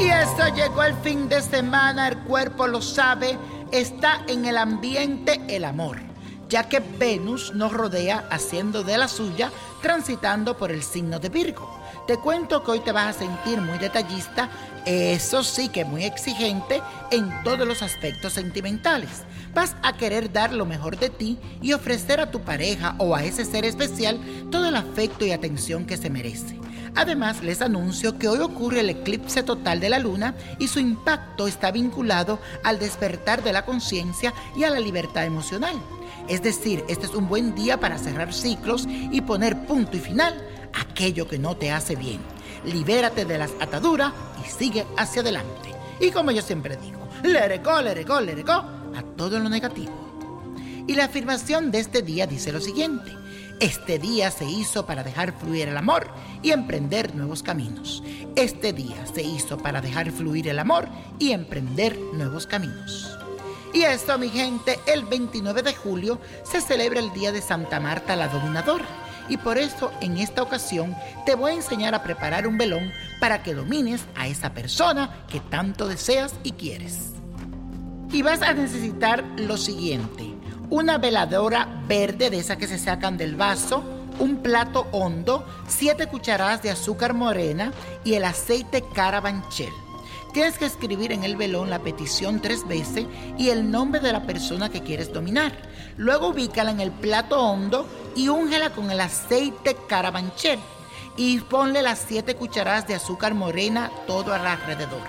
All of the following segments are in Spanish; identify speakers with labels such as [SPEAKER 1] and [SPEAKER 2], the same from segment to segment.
[SPEAKER 1] Y esto llegó el fin de semana, el cuerpo lo sabe, está en el ambiente el amor, ya que Venus nos rodea haciendo de la suya, transitando por el signo de Virgo. Te cuento que hoy te vas a sentir muy detallista, eso sí que muy exigente en todos los aspectos sentimentales. Vas a querer dar lo mejor de ti y ofrecer a tu pareja o a ese ser especial todo el afecto y atención que se merece. Además, les anuncio que hoy ocurre el eclipse total de la luna y su impacto está vinculado al despertar de la conciencia y a la libertad emocional. Es decir, este es un buen día para cerrar ciclos y poner punto y final aquello que no te hace bien. Libérate de las ataduras y sigue hacia adelante. Y como yo siempre digo, let it go, a todo lo negativo. Y la afirmación de este día dice lo siguiente. Este día se hizo para dejar fluir el amor y emprender nuevos caminos. Este día se hizo para dejar fluir el amor y emprender nuevos caminos. Y esto, mi gente, el 29 de julio se celebra el Día de Santa Marta la Dominadora. Y por eso, en esta ocasión, te voy a enseñar a preparar un velón para que domines a esa persona que tanto deseas y quieres. Y vas a necesitar lo siguiente una veladora verde de esa que se sacan del vaso, un plato hondo, 7 cucharadas de azúcar morena y el aceite carabanchel. Tienes que escribir en el velón la petición tres veces y el nombre de la persona que quieres dominar. Luego ubícala en el plato hondo y úngela con el aceite carabanchel y ponle las 7 cucharadas de azúcar morena todo alrededor.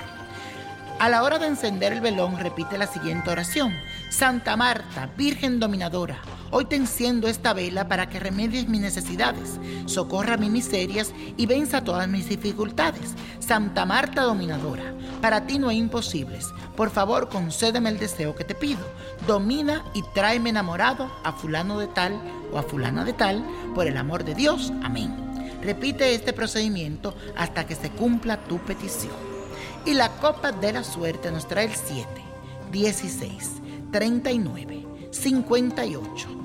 [SPEAKER 1] A la hora de encender el velón, repite la siguiente oración. Santa Marta, Virgen Dominadora, hoy te enciendo esta vela para que remedies mis necesidades, socorra mis miserias y venza todas mis dificultades. Santa Marta Dominadora, para ti no hay imposibles. Por favor, concédeme el deseo que te pido. Domina y tráeme enamorado a fulano de tal o a fulana de tal, por el amor de Dios. Amén. Repite este procedimiento hasta que se cumpla tu petición. Y la copa de la suerte nos trae el 7, 16, 39, 58,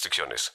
[SPEAKER 2] restricciones.